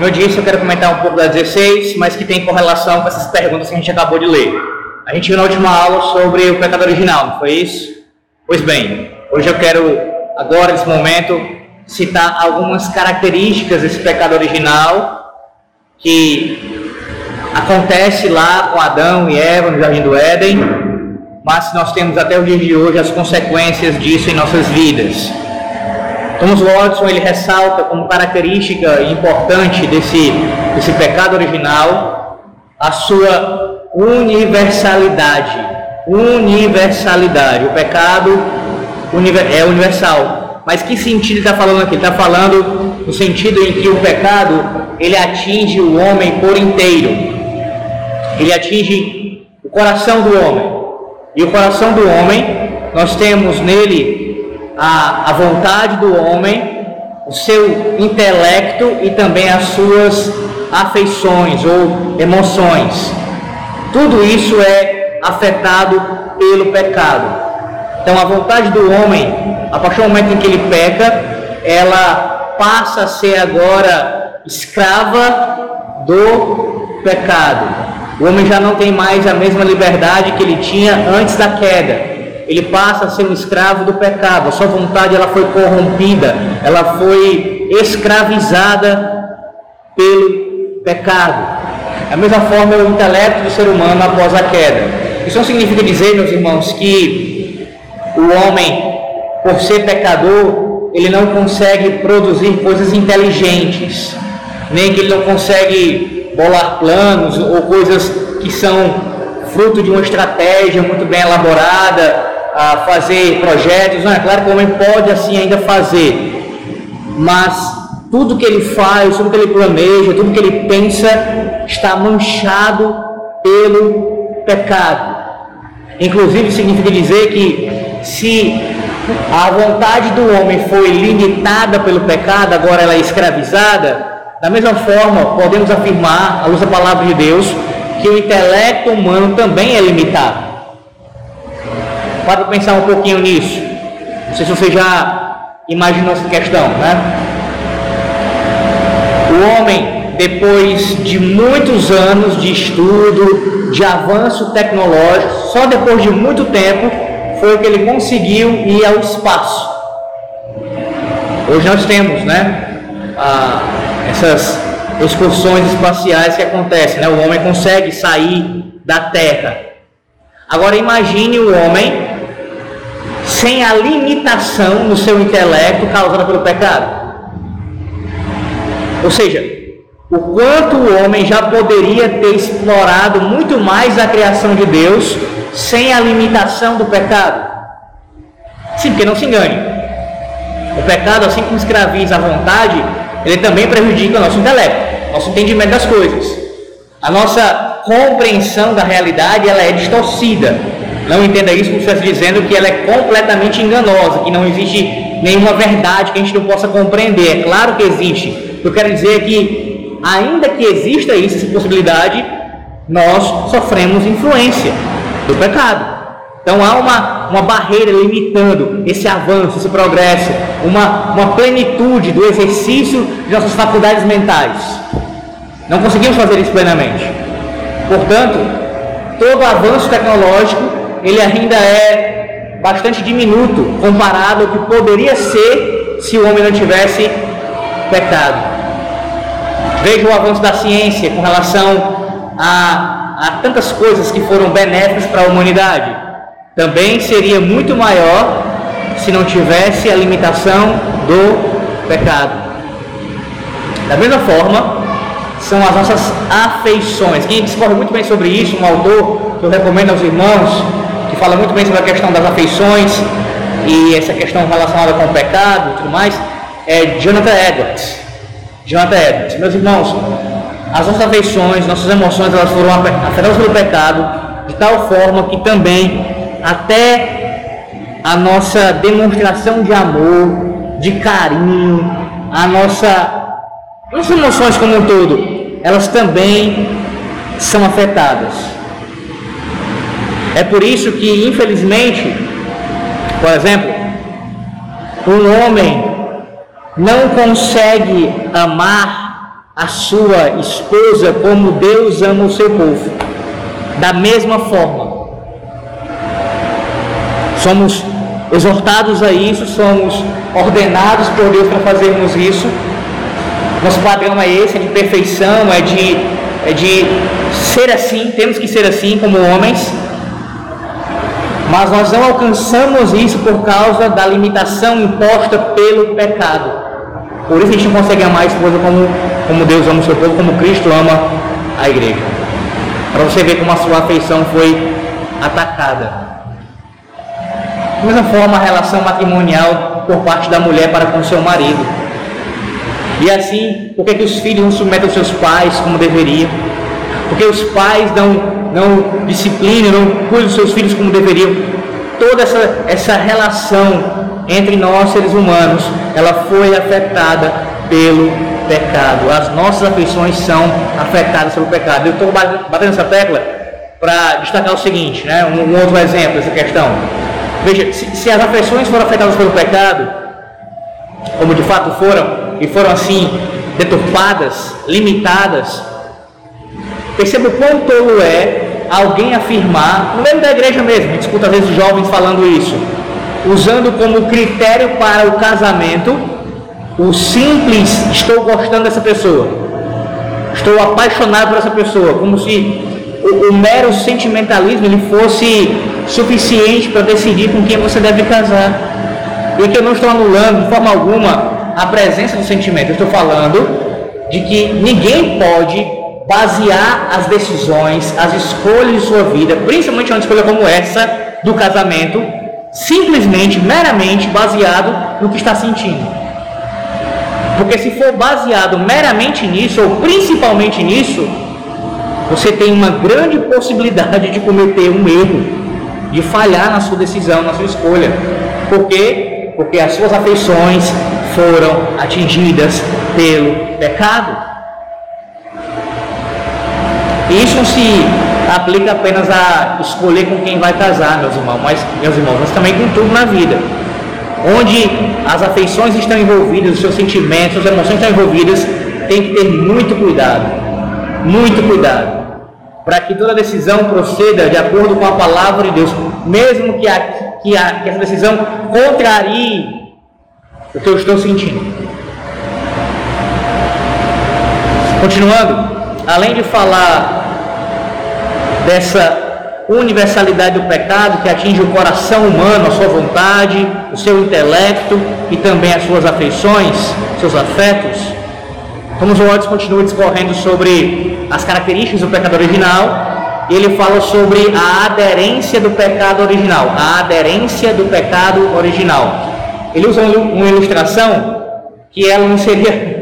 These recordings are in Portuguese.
como eu disse, eu quero comentar um pouco da 16, mas que tem correlação com essas perguntas que a gente acabou de ler. A gente viu na última aula sobre o pecado original, não foi isso? Pois bem, hoje eu quero, agora nesse momento, citar algumas características desse pecado original que acontece lá com Adão e Eva no Jardim do Éden, mas nós temos até o dia de hoje as consequências disso em nossas vidas. Thomas Watson ele ressalta como característica importante desse, desse pecado original a sua universalidade. Universalidade. O pecado é universal. Mas que sentido está falando aqui? Está falando no sentido em que o pecado ele atinge o homem por inteiro. Ele atinge o coração do homem. E o coração do homem, nós temos nele a, a vontade do homem, o seu intelecto e também as suas afeições ou emoções. Tudo isso é afetado pelo pecado. Então a vontade do homem, a partir do momento em que ele peca, ela passa a ser agora escrava do pecado. O homem já não tem mais a mesma liberdade que ele tinha antes da queda ele passa a ser um escravo do pecado. A sua vontade ela foi corrompida, ela foi escravizada pelo pecado. Da mesma forma é o intelecto do ser humano após a queda. Isso não significa dizer, meus irmãos, que o homem, por ser pecador, ele não consegue produzir coisas inteligentes, nem que ele não consegue bolar planos ou coisas que são fruto de uma estratégia muito bem elaborada, a fazer projetos. Não, é claro que o homem pode assim ainda fazer, mas tudo que ele faz, tudo que ele planeja, tudo que ele pensa está manchado pelo pecado. Inclusive significa dizer que se a vontade do homem foi limitada pelo pecado, agora ela é escravizada, da mesma forma podemos afirmar, à luz da palavra de Deus, que o intelecto humano também é limitado. Para pensar um pouquinho nisso. Não sei se você já imaginou essa questão, né? O homem, depois de muitos anos de estudo, de avanço tecnológico, só depois de muito tempo foi que ele conseguiu ir ao espaço. Hoje nós temos, né? Ah, essas excursões espaciais que acontecem, né? O homem consegue sair da Terra. Agora imagine o homem sem a limitação no seu intelecto causada pelo pecado. Ou seja, o quanto o homem já poderia ter explorado muito mais a criação de Deus sem a limitação do pecado. Sim, porque não se engane. O pecado, assim como escraviza a vontade, ele também prejudica o nosso intelecto, nosso entendimento das coisas. A nossa compreensão da realidade ela é distorcida. Não entenda isso como se estivesse dizendo que ela é completamente enganosa, que não existe nenhuma verdade que a gente não possa compreender. É claro que existe. Eu quero dizer que, ainda que exista isso, essa possibilidade, nós sofremos influência do pecado. Então há uma, uma barreira limitando esse avanço, esse progresso, uma, uma plenitude do exercício de nossas faculdades mentais. Não conseguimos fazer isso plenamente. Portanto, todo avanço tecnológico ele ainda é bastante diminuto comparado ao que poderia ser se o homem não tivesse pecado. Veja o avanço da ciência com relação a, a tantas coisas que foram benéficas para a humanidade. Também seria muito maior se não tivesse a limitação do pecado. Da mesma forma, são as nossas afeições. Quem discorre muito bem sobre isso, um autor que eu recomendo aos irmãos, que fala muito bem sobre a questão das afeições e essa questão relacionada com o pecado e tudo mais, é Jonathan Edwards. Jonathan Edwards. Meus irmãos, as nossas afeições, nossas emoções, elas foram afetadas pelo pecado de tal forma que também até a nossa demonstração de amor, de carinho, a nossa nossas emoções como um todo, elas também são afetadas. É por isso que, infelizmente, por exemplo, um homem não consegue amar a sua esposa como Deus ama o seu povo. Da mesma forma, somos exortados a isso, somos ordenados por Deus para fazermos isso. Nosso padrão é esse, é de perfeição, é de, é de ser assim, temos que ser assim como homens. Mas nós não alcançamos isso por causa da limitação imposta pelo pecado. Por isso a gente não consegue amar a esposa como, como Deus ama o seu povo, como Cristo ama a igreja. Para você ver como a sua afeição foi atacada. Da mesma forma, a relação matrimonial por parte da mulher para com seu marido. E assim, por que, que os filhos não submetem aos seus pais como deveriam? Porque os pais não não disciplinam, não cuidam dos seus filhos como deveriam. Toda essa, essa relação entre nós, seres humanos, ela foi afetada pelo pecado. As nossas afeições são afetadas pelo pecado. Eu estou batendo essa tecla para destacar o seguinte, né? um, um outro exemplo dessa questão. Veja, se, se as afeições foram afetadas pelo pecado, como de fato foram, e foram assim deturpadas, limitadas, Perceba o quão tolo é alguém afirmar, no meio da igreja mesmo, a gente escuta às vezes jovens falando isso, usando como critério para o casamento o simples estou gostando dessa pessoa, estou apaixonado por essa pessoa, como se o, o mero sentimentalismo ele fosse suficiente para decidir com quem você deve casar. E que eu não estou anulando de forma alguma a presença do sentimento, eu estou falando de que ninguém pode basear as decisões, as escolhas de sua vida, principalmente uma escolha como essa do casamento, simplesmente, meramente baseado no que está sentindo. Porque se for baseado meramente nisso, ou principalmente nisso, você tem uma grande possibilidade de cometer um erro, de falhar na sua decisão, na sua escolha. Por quê? Porque as suas afeições foram atingidas pelo pecado. Isso não se aplica apenas a escolher com quem vai casar, meus irmãos, mas, meus irmãos, mas também com tudo na vida. Onde as afeições estão envolvidas, os seus sentimentos, as emoções estão envolvidas, tem que ter muito cuidado. Muito cuidado. Para que toda decisão proceda de acordo com a palavra de Deus, mesmo que, a, que, a, que essa decisão contrarie o que eu estou sentindo. Continuando, além de falar dessa universalidade do pecado que atinge o coração humano, a sua vontade, o seu intelecto e também as suas afeições, seus afetos. Thomas Watts continua discorrendo sobre as características do pecado original ele fala sobre a aderência do pecado original, a aderência do pecado original. Ele usa uma ilustração que ela não seria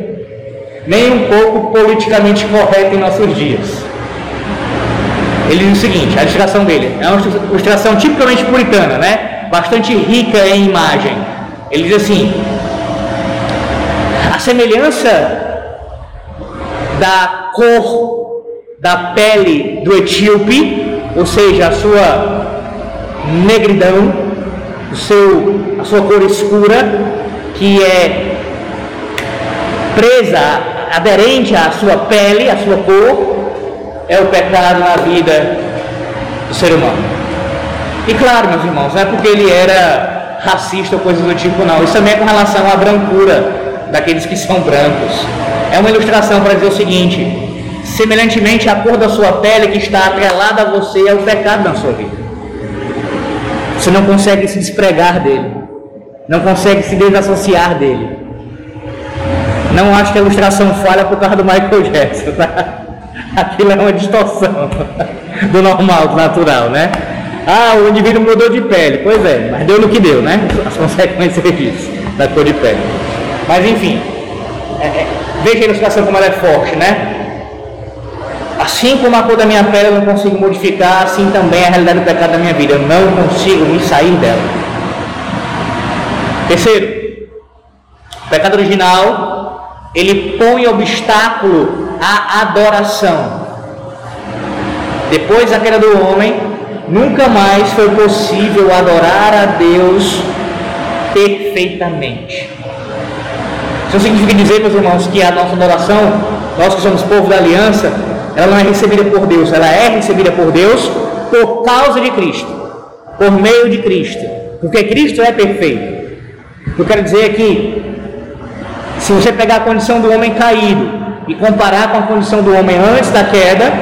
nem um pouco politicamente correta em nossos dias. Ele diz o seguinte, a ilustração dele é uma ilustração tipicamente puritana, né? Bastante rica em imagem. Ele diz assim: a semelhança da cor da pele do etíope, ou seja, a sua negridão, o seu, a sua cor escura, que é presa, aderente à sua pele, à sua cor, é o pecado na vida do ser humano. E claro, meus irmãos, não é porque ele era racista ou coisa do tipo, não. Isso também é com relação à brancura daqueles que são brancos. É uma ilustração para dizer o seguinte: semelhantemente, a cor da sua pele que está atrelada a você é o pecado na sua vida. Você não consegue se despregar dele, não consegue se desassociar dele. Não acho que a ilustração falha por causa do Michael Jackson, tá? Aquilo é uma distorção do normal, do natural, né? Ah, o indivíduo mudou de pele. Pois é, mas deu no que deu, né? As consequências disso, da cor de pele. Mas enfim, é, é, veja a ilustração como ela é forte, né? Assim como a cor da minha pele eu não consigo modificar, assim também a realidade do pecado da minha vida. Eu não consigo me sair dela. Terceiro, o pecado original, ele põe obstáculo a adoração. Depois da queda do homem, nunca mais foi possível adorar a Deus perfeitamente. Isso significa dizer, meus irmãos, que a nossa adoração nós que somos povo da aliança, ela não é recebida por Deus, ela é recebida por Deus por causa de Cristo, por meio de Cristo, porque Cristo é perfeito. Eu quero dizer é que, se você pegar a condição do homem caído e comparar com a condição do homem antes da queda,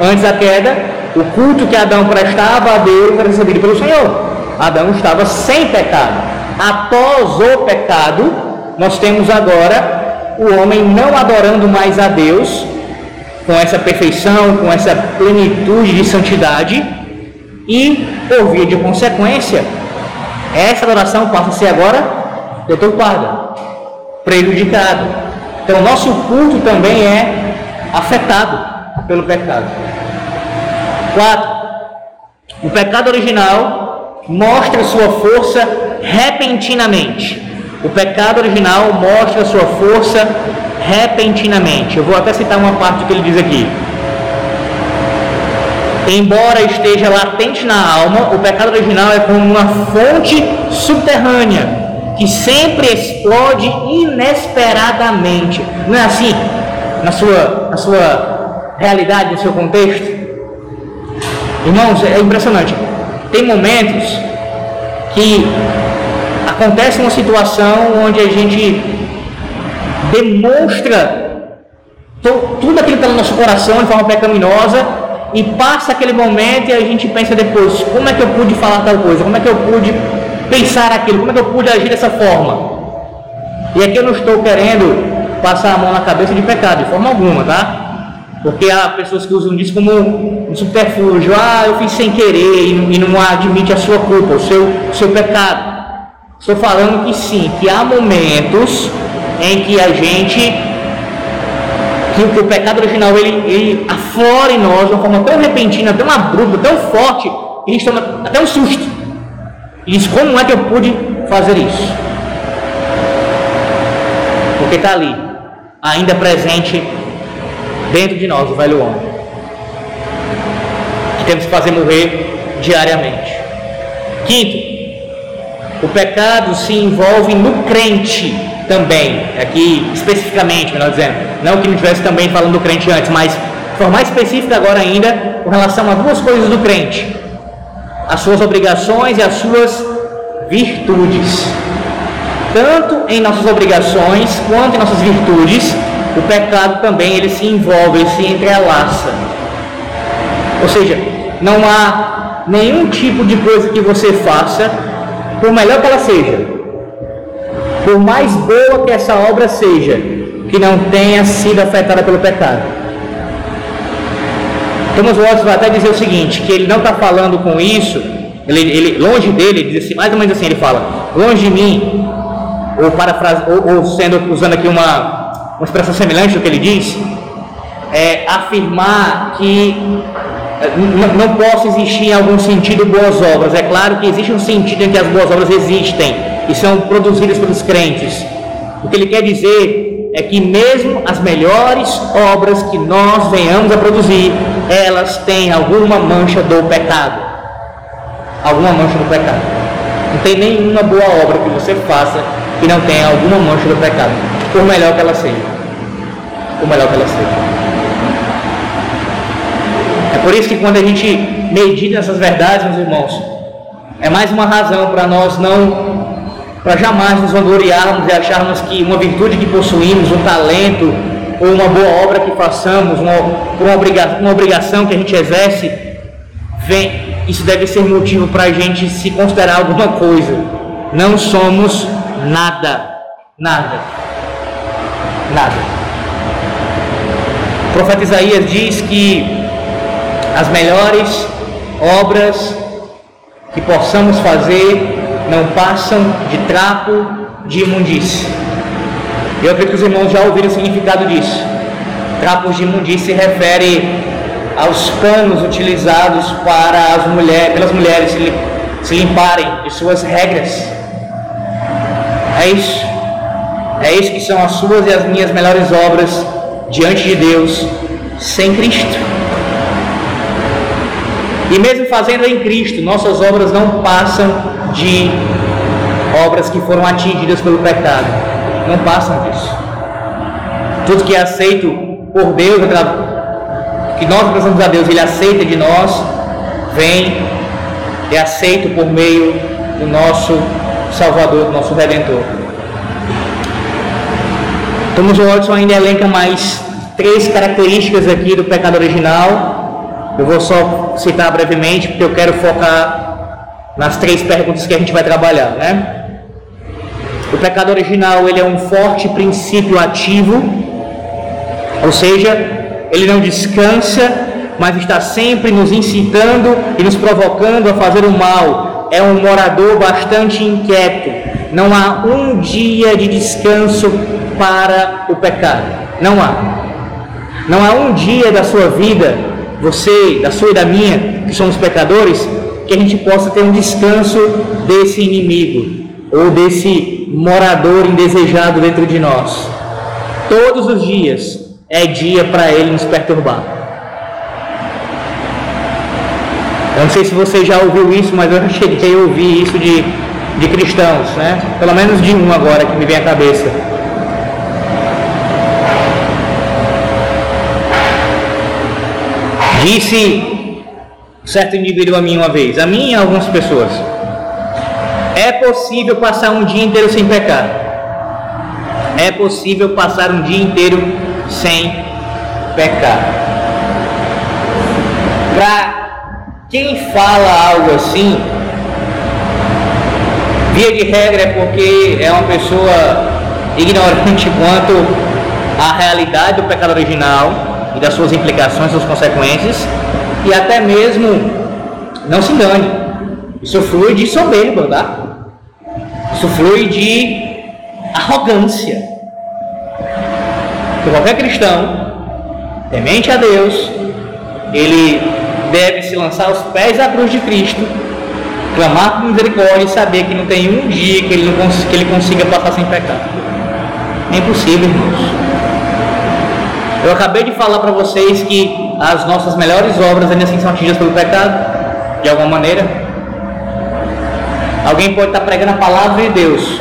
antes da queda, o culto que Adão prestava a Deus era recebido pelo Senhor. Adão estava sem pecado. Após o pecado, nós temos agora o homem não adorando mais a Deus, com essa perfeição, com essa plenitude de santidade, e por via de consequência, essa adoração passa a ser agora deturpada, prejudicado. Então, nosso culto também é afetado pelo pecado. 4. O pecado original mostra sua força repentinamente. O pecado original mostra sua força repentinamente. Eu vou até citar uma parte que ele diz aqui. Embora esteja latente na alma, o pecado original é como uma fonte subterrânea que sempre explode inesperadamente. Não é assim? Na sua, na sua realidade, no seu contexto? Irmãos, é impressionante. Tem momentos que acontece uma situação onde a gente demonstra tudo aquilo que está no nosso coração de forma pecaminosa e passa aquele momento e a gente pensa depois, como é que eu pude falar tal coisa? Como é que eu pude pensar aquilo? Como é que eu pude agir dessa forma? E aqui eu não estou querendo passar a mão na cabeça de pecado, de forma alguma, tá? Porque há pessoas que usam isso como um subterfúgio. Ah, eu fiz sem querer e não, admite a sua culpa, o seu, o seu pecado. Estou falando que sim, que há momentos em que a gente, que, que o pecado original ele, ele aflora em nós de uma forma tão repentina, tão abrupta, tão forte, que a gente toma até um susto. Diz, como é que eu pude fazer isso? Porque está ali, ainda presente dentro de nós, o velho homem. Que temos que fazer morrer diariamente. Quinto, o pecado se envolve no crente também, aqui especificamente, melhor dizendo, não que não estivesse também falando do crente antes, mas de forma mais específica agora ainda, com relação a duas coisas do crente: as suas obrigações e as suas virtudes. Tanto em nossas obrigações quanto em nossas virtudes, o pecado também ele se envolve, ele se entrelaça. Ou seja, não há nenhum tipo de coisa que você faça, por melhor que ela seja, por mais boa que essa obra seja, que não tenha sido afetada pelo pecado. Thomas Watts vai até dizer o seguinte, que ele não está falando com isso, ele, ele, longe dele, ele diz assim, mais ou menos assim, ele fala, longe de mim, ou, parafrase, ou, ou sendo, usando aqui uma, uma expressão semelhante ao que ele diz, é afirmar que eh, não possa existir em algum sentido boas obras. É claro que existe um sentido em que as boas obras existem e são produzidas pelos crentes. O que ele quer dizer é que mesmo as melhores obras que nós venhamos a produzir, elas têm alguma mancha do pecado. Alguma mancha do pecado. Não tem nenhuma boa obra que você faça que não tenha alguma mancha do pecado, por melhor que ela seja o melhor que ela seja. É por isso que quando a gente medita essas verdades, meus irmãos, é mais uma razão para nós não, para jamais nos vangloriarmos e acharmos que uma virtude que possuímos, um talento, ou uma boa obra que façamos, uma, uma, obriga, uma obrigação que a gente exerce, vem, isso deve ser motivo para a gente se considerar alguma coisa. Não somos nada, nada, nada. O profeta Isaías diz que as melhores obras que possamos fazer não passam de trapo de imundície. Eu acredito que os irmãos já ouviram o significado disso. Trapos de imundície se refere aos panos utilizados para as mulheres, pelas mulheres se, se limparem de suas regras. É isso. É isso que são as suas e as minhas melhores obras diante de Deus sem Cristo. E mesmo fazendo em Cristo, nossas obras não passam de obras que foram atingidas pelo pecado. Não passam disso. Tudo que é aceito por Deus, que nós apresentamos a Deus, Ele aceita de nós, vem é aceito por meio do nosso Salvador, do nosso Redentor. Thomas Watson ainda elenca mais três características aqui do pecado original. Eu vou só citar brevemente, porque eu quero focar nas três perguntas que a gente vai trabalhar, né? O pecado original ele é um forte princípio ativo, ou seja, ele não descansa, mas está sempre nos incitando e nos provocando a fazer o mal. É um morador bastante inquieto. Não há um dia de descanso para o pecado. Não há. Não há um dia da sua vida, você, da sua e da minha, que somos pecadores, que a gente possa ter um descanso desse inimigo ou desse morador indesejado dentro de nós. Todos os dias é dia para ele nos perturbar. Eu não sei se você já ouviu isso, mas eu cheguei a ouvir isso de, de cristãos, né? Pelo menos de um agora que me vem à cabeça. Disse certo indivíduo a mim uma vez, a mim e a algumas pessoas, é possível passar um dia inteiro sem pecar. É possível passar um dia inteiro sem pecar. Para quem fala algo assim, via de regra é porque é uma pessoa ignorante quanto à realidade do pecado original e das suas implicações, suas consequências, e até mesmo, não se engane, isso flui de soberba, tá? Isso flui de arrogância. Que qualquer cristão, temente a Deus, ele deve se lançar aos pés da cruz de Cristo, clamar por misericórdia e saber que não tem um dia que ele, não cons que ele consiga passar sem pecado. É impossível, irmãos. Eu acabei de falar para vocês que as nossas melhores obras ainda assim são atingidas pelo pecado, de alguma maneira. Alguém pode estar pregando a palavra de Deus.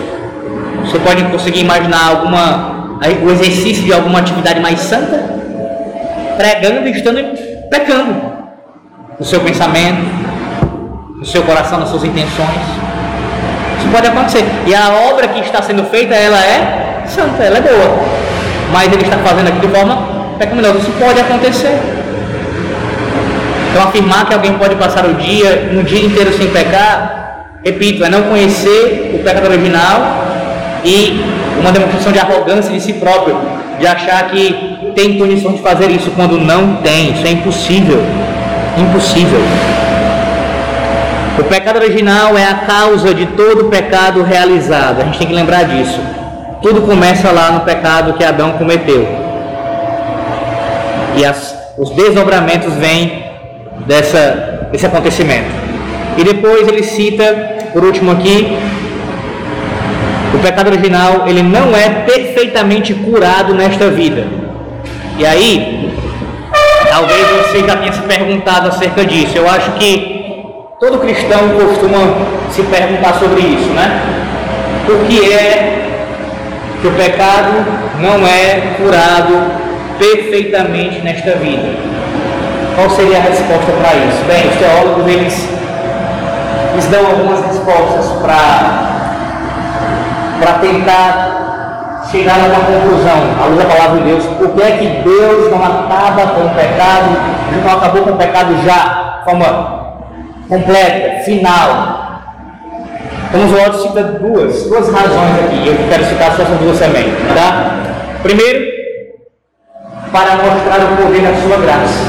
Você pode conseguir imaginar alguma o exercício de alguma atividade mais santa, pregando e estando pecando no seu pensamento, no seu coração, nas suas intenções. Isso pode acontecer. E a obra que está sendo feita, ela é santa, ela é boa. Mas ele está fazendo aqui de forma pecaminosa. Isso pode acontecer. Então afirmar que alguém pode passar o dia, um dia inteiro sem pecar, Repito, é não conhecer o pecado original e uma demonstração de arrogância de si próprio, de achar que tem condição de fazer isso quando não tem. Isso é impossível. Impossível. O pecado original é a causa de todo pecado realizado. A gente tem que lembrar disso. Tudo começa lá no pecado que Adão cometeu. E as, os desdobramentos vêm dessa, desse acontecimento. E depois ele cita, por último aqui, o pecado original, ele não é perfeitamente curado nesta vida. E aí, talvez você já tenha se perguntado acerca disso. Eu acho que todo cristão costuma se perguntar sobre isso, né? Por que é que o pecado não é curado perfeitamente nesta vida? Qual seria a resposta para isso? Bem, os teólogos eles eles dão algumas respostas para tentar chegar a uma conclusão, à luz da palavra de Deus. Por que é que Deus não acaba com o pecado, não acabou com o pecado já, de forma completa, final? Então, os outros cita duas, duas razões aqui, eu quero citar só essas duas também, tá? Primeiro, para mostrar o poder da sua graça.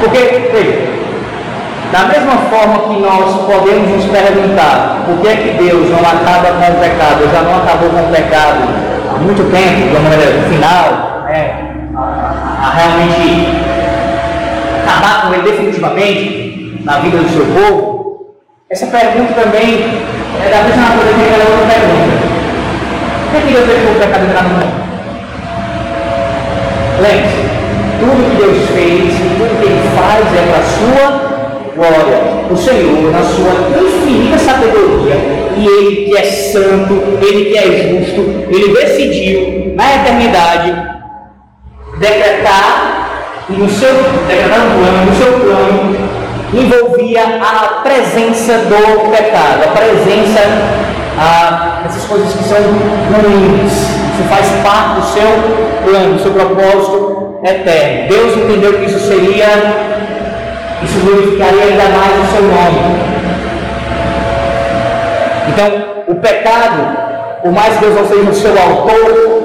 Porque, veja, da mesma forma que nós podemos nos perguntar por que é que Deus não acaba com o pecado, já não acabou com o pecado há muito tempo, de uma maneira final, né, a, realmente acabar com ele definitivamente na vida do seu povo, essa pergunta também é da mesma natureza que aquela outra pergunta. Por que, é que Deus deixou o pecado entrar no mundo? Lembre-se, tudo que Deus fez, tudo que Ele faz é para a sua glória, o Senhor, na sua infinita sabedoria, e Ele que é santo, Ele que é justo, Ele decidiu na eternidade decretar no seu decretar um plano, no seu plano envolvia a presença do pecado, a presença dessas coisas que são ruins. Isso faz parte do seu plano, do seu propósito eterno. Deus entendeu que isso seria, isso glorificaria ainda mais o seu nome. Então, o pecado, por mais que Deus não seja o seu autor,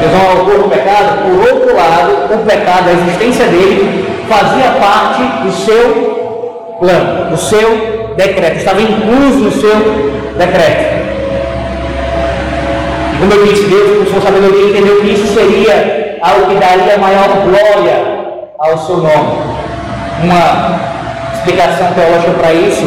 Deus não é o autor do pecado, por outro lado, o pecado, a existência dele, fazia parte do seu plano, do seu decreto, estava incluso no seu decreto. E como eu disse, Deus, com sua sabedoria, entendeu que isso seria algo que daria maior glória ao seu nome. Uma explicação teológica para isso,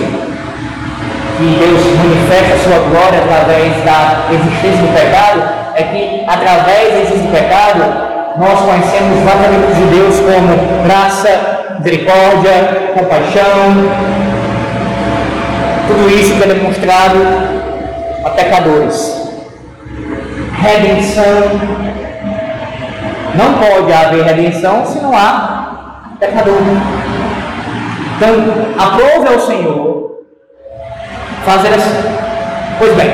que Deus manifesta a sua glória através da existência do pecado, é que através da existência do pecado, nós conhecemos vários atributos de Deus como graça, misericórdia, compaixão. Tudo isso que é demonstrado a pecadores. Redenção. Não pode haver redenção se não há pecador. Então, aprove ao Senhor fazer assim. Pois bem,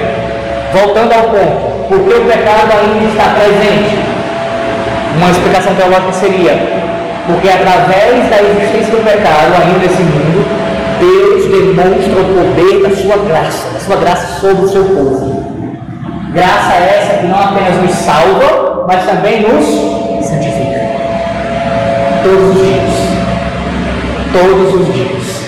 voltando ao ponto, porque o pecado ainda está presente uma explicação teológica seria, porque através da existência do pecado ainda nesse mundo, Deus demonstra o poder da sua graça, da sua graça sobre o seu povo. Graça essa que não apenas nos salva, mas também nos santifica. Todos os dias. Todos os dias.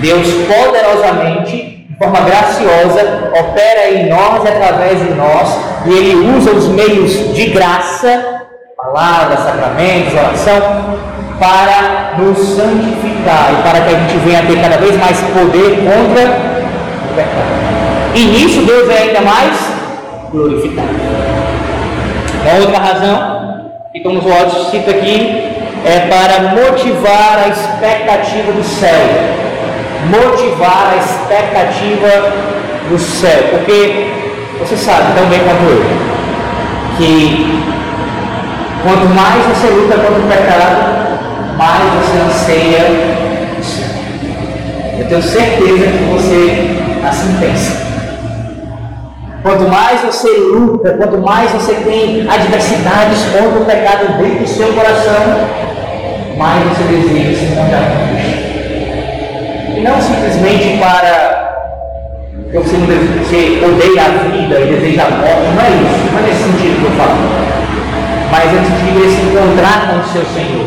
Deus poderosamente, de forma graciosa, opera em nós e através de nós, e Ele usa os meios de graça palavra, sacramentos, oração, para nos santificar e para que a gente venha a ter cada vez mais poder contra o pecado. E nisso Deus é ainda mais glorificado. Uma outra razão que Thomas Watts cita aqui é para motivar a expectativa do céu. Motivar a expectativa do céu. Porque você sabe tão bem quanto eu que Quanto mais você luta contra o pecado, mais você anseia o céu. Eu tenho certeza que você assim pensa. Quanto mais você luta, quanto mais você tem adversidades contra o pecado dentro do seu coração, mais você deseja se encontrar com Cristo. E não simplesmente para você, você odeia a vida e deseja a morte, não é isso, não é nesse sentido que eu falo mas antes de se encontrar com o seu Senhor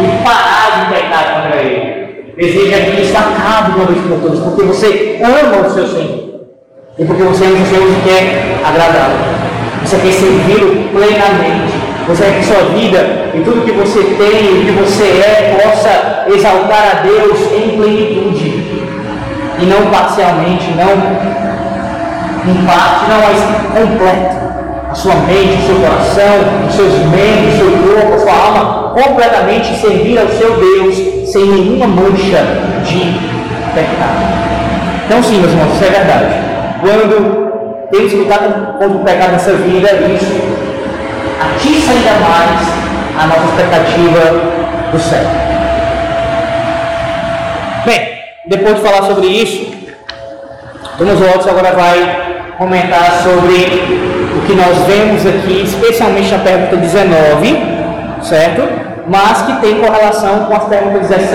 e parar de pecar contra Ele. Deseja que isso acabe uma vez por todas, porque você ama o seu Senhor e porque você ama o Senhor e quer agradá-lo. Você quer servi-lo plenamente. Você que sua vida e tudo que você tem e que você é possa exaltar a Deus em plenitude e não parcialmente, não em parte, não, mas completo sua mente, o seu coração, os seus membros, o seu corpo, a sua alma, completamente servir ao seu Deus sem nenhuma mancha de pecado. Então, sim, meus irmãos, isso é verdade. Quando temos lutar contra o pecado nessa vida, isso atiça ainda mais a nossa expectativa do céu. Bem, depois de falar sobre isso, Thomas Watts agora vai comentar sobre o que nós vemos aqui, especialmente na pergunta 19, certo? Mas que tem correlação com as perguntas 17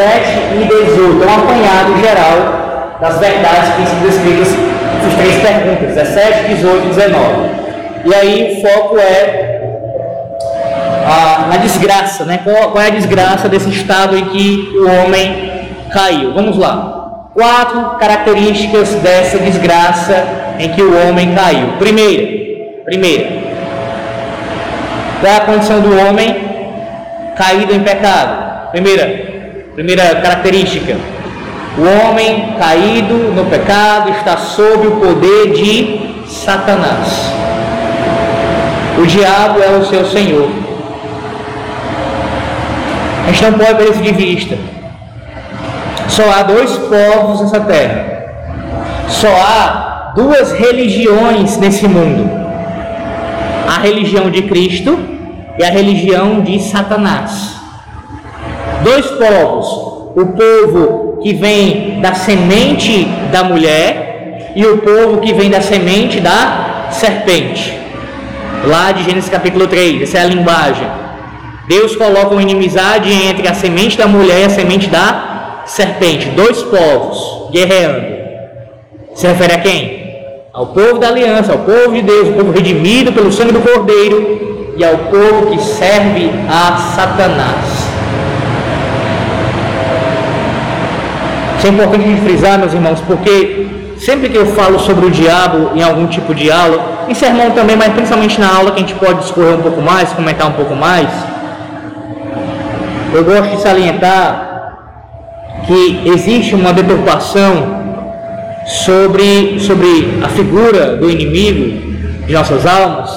e 18. É um apanhado geral das verdades que sido descritas nessas três perguntas, 17, 18 e 19. E aí o foco é a, na desgraça, né? Qual, qual é a desgraça desse estado em que o homem caiu? Vamos lá. Quatro características dessa desgraça em que o homem caiu. Primeiro, Primeiro, qual é a condição do homem caído em pecado? Primeira, primeira característica: o homem caído no pecado está sob o poder de Satanás. O diabo é o seu senhor. A gente não pode perder isso de vista. Só há dois povos nessa terra. Só há duas religiões nesse mundo a religião de Cristo é a religião de Satanás. Dois povos: o povo que vem da semente da mulher e o povo que vem da semente da serpente. Lá de Gênesis capítulo 3, essa é a linguagem. Deus coloca uma inimizade entre a semente da mulher e a semente da serpente. Dois povos guerreando. Se refere a quem? Ao povo da aliança, ao povo de Deus, o povo redimido pelo sangue do Cordeiro e ao povo que serve a Satanás. Isso é importante frisar, meus irmãos, porque sempre que eu falo sobre o diabo em algum tipo de aula, em sermão também, mas principalmente na aula que a gente pode discorrer um pouco mais, comentar um pouco mais, eu gosto de salientar que existe uma deturpação sobre, sobre a figura do inimigo de nossas almas,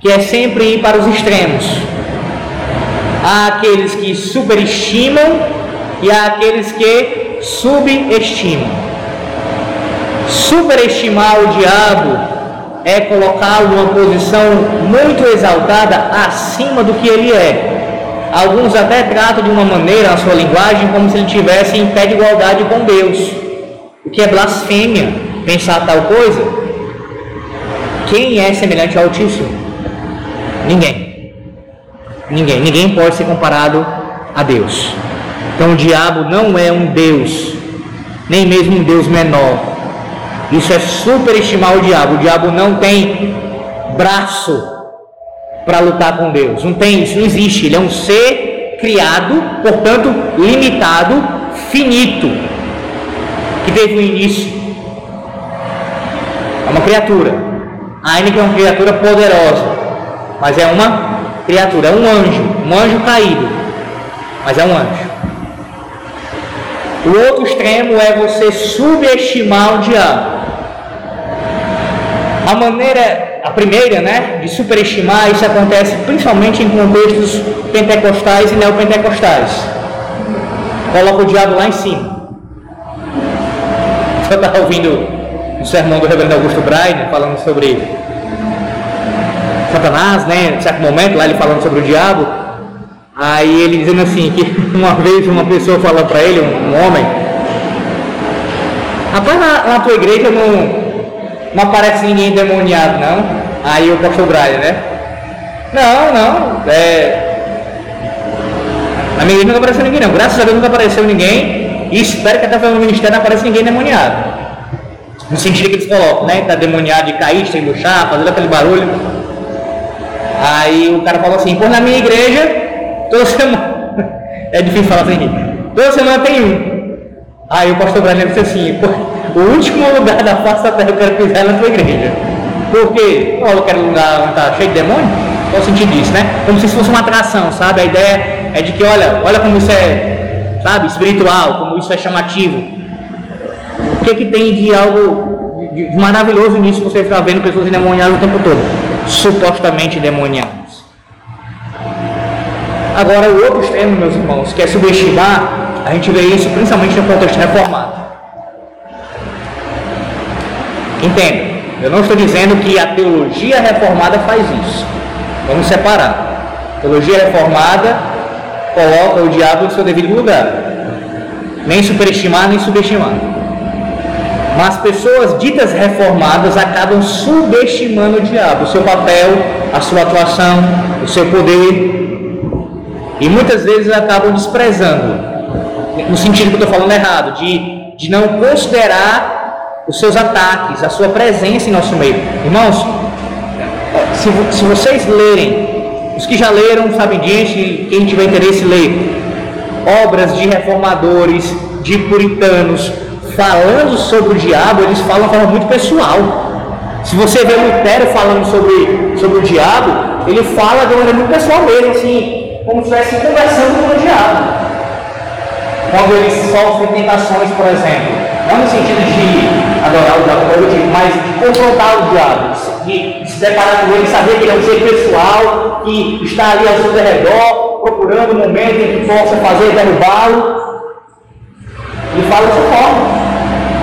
que é sempre ir para os extremos. Há aqueles que superestimam e há aqueles que subestimam. Superestimar o diabo é colocá-lo numa posição muito exaltada acima do que ele é. Alguns até tratam de uma maneira a sua linguagem como se ele tivesse em pé de igualdade com Deus, o que é blasfêmia pensar tal coisa. Quem é semelhante ao Altíssimo? Ninguém. Ninguém. Ninguém pode ser comparado a Deus. Então o diabo não é um Deus, nem mesmo um Deus menor. Isso é superestimar o diabo. O diabo não tem braço para lutar com Deus. Não tem isso, não existe. Ele é um ser criado, portanto, limitado, finito, que teve um início. É uma criatura. Ainda que é uma criatura poderosa, mas é uma criatura, é um anjo, um anjo caído, mas é um anjo. O outro extremo é você subestimar o diabo. A maneira a primeira, né, de superestimar, isso acontece principalmente em contextos pentecostais e neopentecostais. Coloca o diabo lá em cima. Eu estava ouvindo o sermão do reverendo Augusto Braine falando sobre Satanás, né, em certo momento, lá ele falando sobre o diabo. Aí ele dizendo assim, que uma vez uma pessoa falou para ele, um, homem, rapaz, na, na tua igreja não não aparece ninguém demoniado, não. Aí o pastor Braille, né? Não, não. É... Na minha igreja nunca apareceu ninguém, não. Graças a Deus nunca apareceu ninguém. E espero que até o ministério não apareça ninguém demoniado. No sentido que eles colocam, né? Tá demoniado de cair, de embuchar, fazendo aquele barulho. Aí o cara falou assim, pô, na minha igreja, toda semana. é difícil falar assim, toda semana tem um. Aí o pastor Braille disse assim, pô, o último lugar da face da terra que eu quero pisar é na tua igreja. Por quê? Oh, eu quero um lugar onde está cheio de demônio? Qual o sentido disso, né? Como se fosse uma atração, sabe? A ideia é de que, olha, olha como isso é, sabe, espiritual, como isso é chamativo. O que, que tem de algo de, de maravilhoso nisso você ficar vendo pessoas endemoniadas o tempo todo? Supostamente endemoniadas. Agora, o outro extremo, meus irmãos, que é subestimar, a gente vê isso principalmente no contexto reformado. Entenda, eu não estou dizendo que a teologia reformada faz isso. Vamos separar. A teologia reformada coloca o diabo no seu devido lugar. Nem superestimar, nem subestimar. Mas pessoas ditas reformadas acabam subestimando o diabo, o seu papel, a sua atuação, o seu poder. E muitas vezes acabam desprezando, no sentido que eu estou falando errado, de, de não considerar os seus ataques, a sua presença em nosso meio. Irmãos, se, se vocês lerem, os que já leram sabem disso, e quem tiver interesse ler, obras de reformadores, de puritanos, falando sobre o diabo, eles falam de forma muito pessoal. Se você vê Lutero falando sobre, sobre o diabo, ele fala de uma maneira muito pessoal mesmo, assim, como se estivesse conversando com o diabo. Quando ele sofre tentações, por exemplo, não no sentido de adorar o diabo, mas de confrontar o diabo, de se deparar com ele, saber que ele é um ser pessoal, que está ali ao seu redor, procurando um momento em que possa fazer derrubá-lo. Ele fala dessa forma.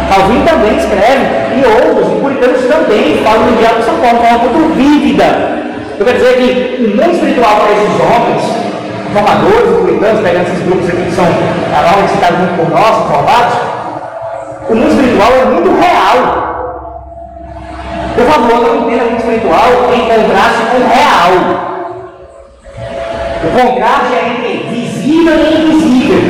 Calvin também escreve, e outros, e puritanos também falam do diabo dessa forma, de forma muito vívida. Eu quero dizer que o mundo espiritual para esses homens, formadores, publicanos, pegando esses grupos aqui que são normalmente citados muito por nós, formados, o mundo espiritual é muito real. Por favor, não entenda o mundo espiritual em contraste com o real. O contraste é entre visível e invisível.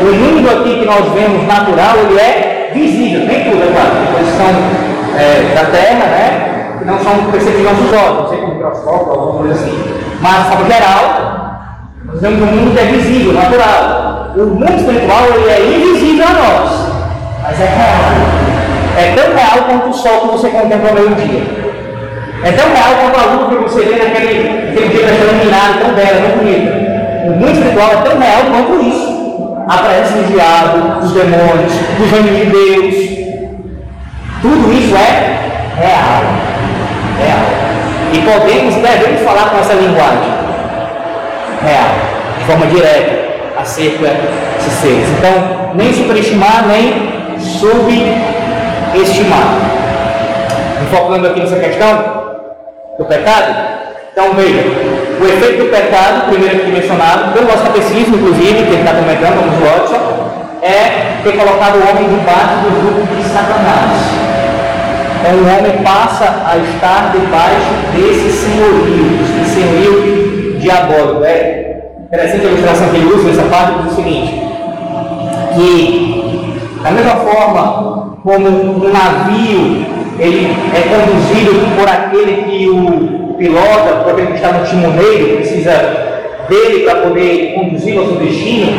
O mundo aqui que nós vemos natural, ele é visível, nem tudo, é claro. Coisas são é, da terra, né? Que não são percebidos nossos olhos, não sei como microscópio, alguma coisa assim. Mas, forma geral, nós vemos um mundo que é visível, natural. O mundo espiritual, ele é invisível a nós, mas é real. É tão real quanto o sol que você contempla ao meio-dia. É tão real quanto a luz que você vê naquele, naquele dia está iluminado, tão bela, tão bonita. O mundo espiritual é tão real quanto isso a presença do diabo, dos demônios, dos anjos de Deus. Tudo isso é real. Real. E podemos, devemos falar com essa linguagem real, de forma direta, acerca desses seres. Então, nem superestimar, nem subestimar. Enfocando aqui nessa questão do pecado, então veja, o efeito do pecado, primeiro aqui mencionado, pelo nosso catecismo, inclusive, que ele está comentando, vamos Watson, é ter colocado o homem debaixo do grupo de Satanás. Então o homem passa a estar debaixo desse senhorio, desse senhorio diabólico. É interessante a ilustração que ele usa nessa parte, diz o seguinte, que da mesma forma como um navio ele é conduzido por aquele que o pilota, por aquele que está no timoneiro, precisa dele para poder conduzir ao seu destino,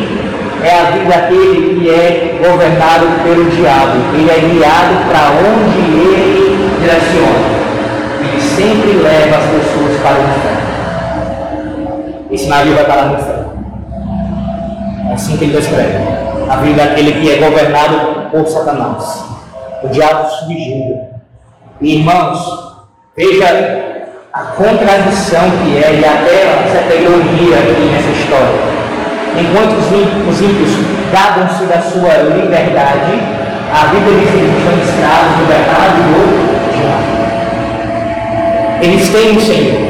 é a vida daquele que é governado pelo diabo. Ele é guiado para onde ele direciona. Ele sempre leva as pessoas para o inferno. Esse navio vai parar no inferno. É assim que ele descreve. A vida daquele que é governado por Satanás. O diabo subjuga. Irmãos, veja a contradição que é, e até certa ironia aqui nessa história. Enquanto os ímpios gabam-se da sua liberdade, a vida deles são escravos, libertados do diabo. Eles têm um Senhor.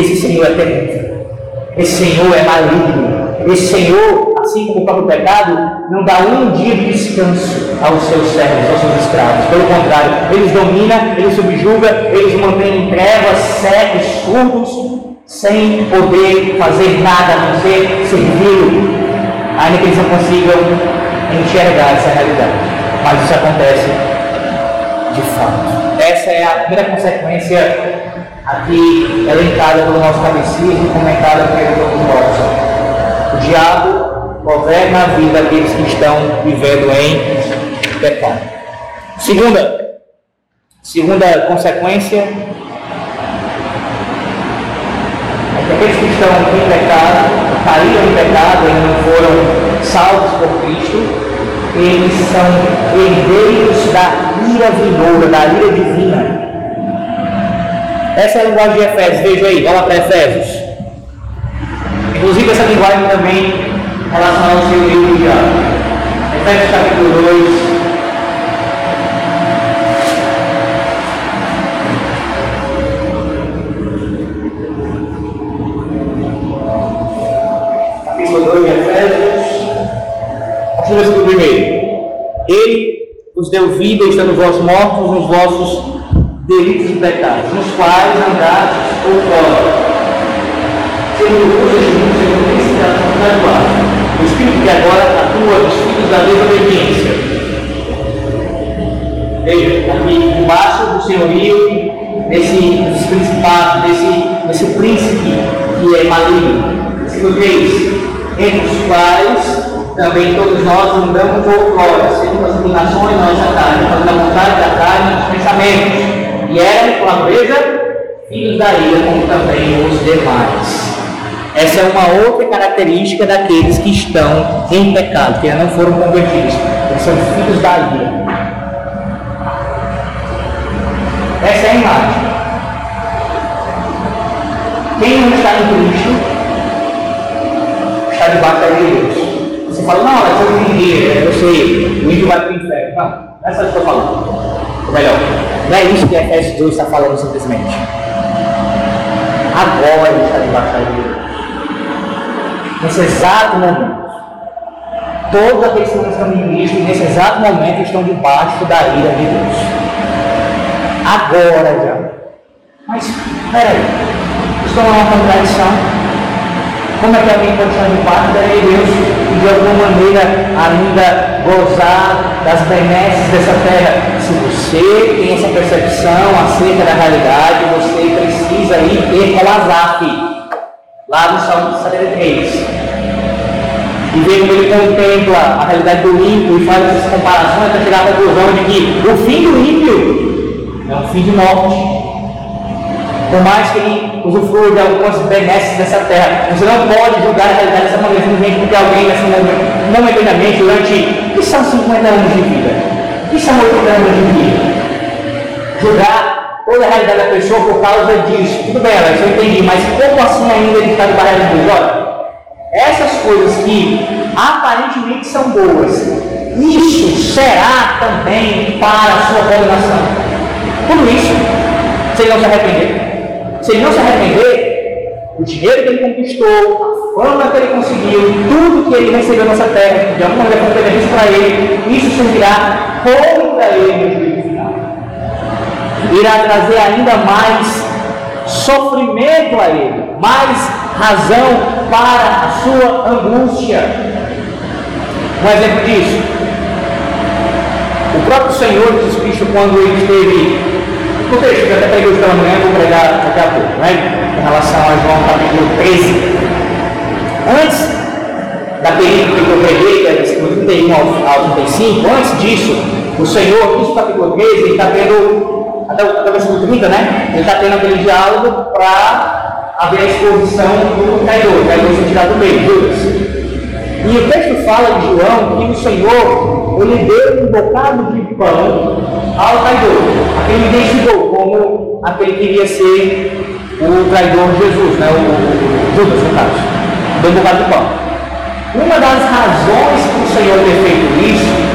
Esse Senhor é terrível. Esse Senhor é maligno. Esse Senhor assim como o próprio pecado, não dá um dia de descanso aos seus servos, aos seus escravos. Pelo contrário, eles dominam, eles subjugam, eles mantêm em trevas, cegos, surdos, sem poder fazer nada a não ser servi-lo, ainda que eles não consigam enxergar essa realidade. Mas isso acontece de fato. Essa é a primeira consequência aqui elencada pelo nosso cabecismo e comentada pelo Dr. Watson. O diabo governa a vida daqueles que estão vivendo em pecado. Segunda, segunda consequência que aqueles que estão em pecado, caíram em pecado e não foram salvos por Cristo, eles são herdeiros da ira vindoura, da ira divina. Essa é a linguagem de Efésios, veja aí, vamos para Efésios. Inclusive essa linguagem também relacionado ao seu livro de Efésios capítulo 2. Capítulo 2 de Efésios. Versículo primeiro. Ele os deu vida estando vós mortos nos vossos delitos e pecados, nos quais andastes outrora. Segundo o segundo, segundo o príncipe da o Espírito que agora atua nos filhos da desobediência. Veja, aqui embaixo do senhorio, nesse principado, desse, desse príncipe que é maligno. Versículo 3: Entre os quais também todos nós andamos outrora, segundo as inclinações da nossa carne, fazendo a vontade da carne dos pensamentos. E eram, com a presa, filhos da ira, como também os demais. Essa é uma outra característica daqueles que estão em pecado, que não foram convertidos. Eles são filhos da ira. Essa é a imagem. Quem não está em Cristo está debaixo da Deus. Você fala, não, eu entendi, eu sei, o índio vai para o inferno. Não, não é só isso que eu estou falando. Ou melhor, não é isso que Efésios 2 está falando simplesmente. agora ele está debaixo da Deus. Nesse exato momento. Todos aqueles que estão Cristo, nesse exato momento, estão debaixo da ira de Deus. Agora já. Mas, peraí, isso não é uma contradição. Como é que alguém pode estar debaixo da ira de Deus e de alguma maneira ainda gozar das benesses dessa terra? Se você tem essa percepção acerca da realidade, você precisa ir ter Colazaf lá no Salmo 73. E ver como ele contempla a realidade do ímpio e faz essas comparações para chegar à conclusão de que o fim do ímpio é um fim de morte. Por mais que ele usufrua de algumas benesses dessa terra, você não pode julgar a realidade dessa maneira, simplesmente porque alguém nesse momento, momentaneamente, durante, que são 50 anos de vida? que são 80 anos de vida? Julgar toda a realidade da pessoa por causa disso. Tudo bem, Alex, eu entendi, mas como assim ainda ele está de barreira de Deus? Olha, essas coisas que aparentemente são boas, isso será também para a sua condenação. Tudo isso, se ele não se arrepender. Se ele não se arrepender, o dinheiro que ele conquistou, a fama que ele conseguiu, tudo que ele recebeu nessa terra, de alguma maneira foi benefício para ele, isso servirá contra ele no juízo irá trazer ainda mais sofrimento a ele, mais razão para a sua angústia. Um exemplo disso, o próprio Senhor Jesus Cristo, quando ele esteve, no texto que eu até preguei hoje pela manhã, vou pregar daqui a pouco, né? em relação a João capítulo 13. Antes da perícope que eu preguei, que é versículo 31 ao 35, antes disso, o Senhor, isso capítulo 13, ele está tendo até o, até o versículo 30, né? Ele está tendo aquele diálogo para haver a exposição do traidor, o traidor ser tirado do meio, Judas. E o texto fala de João que o Senhor, ele deu um bocado de pão ao traidor. Aquele identificou como aquele que iria ser o traidor de Jesus, né? o, o Judas, no caso. Deu um bocado de pão. Uma das razões para o Senhor ter feito isso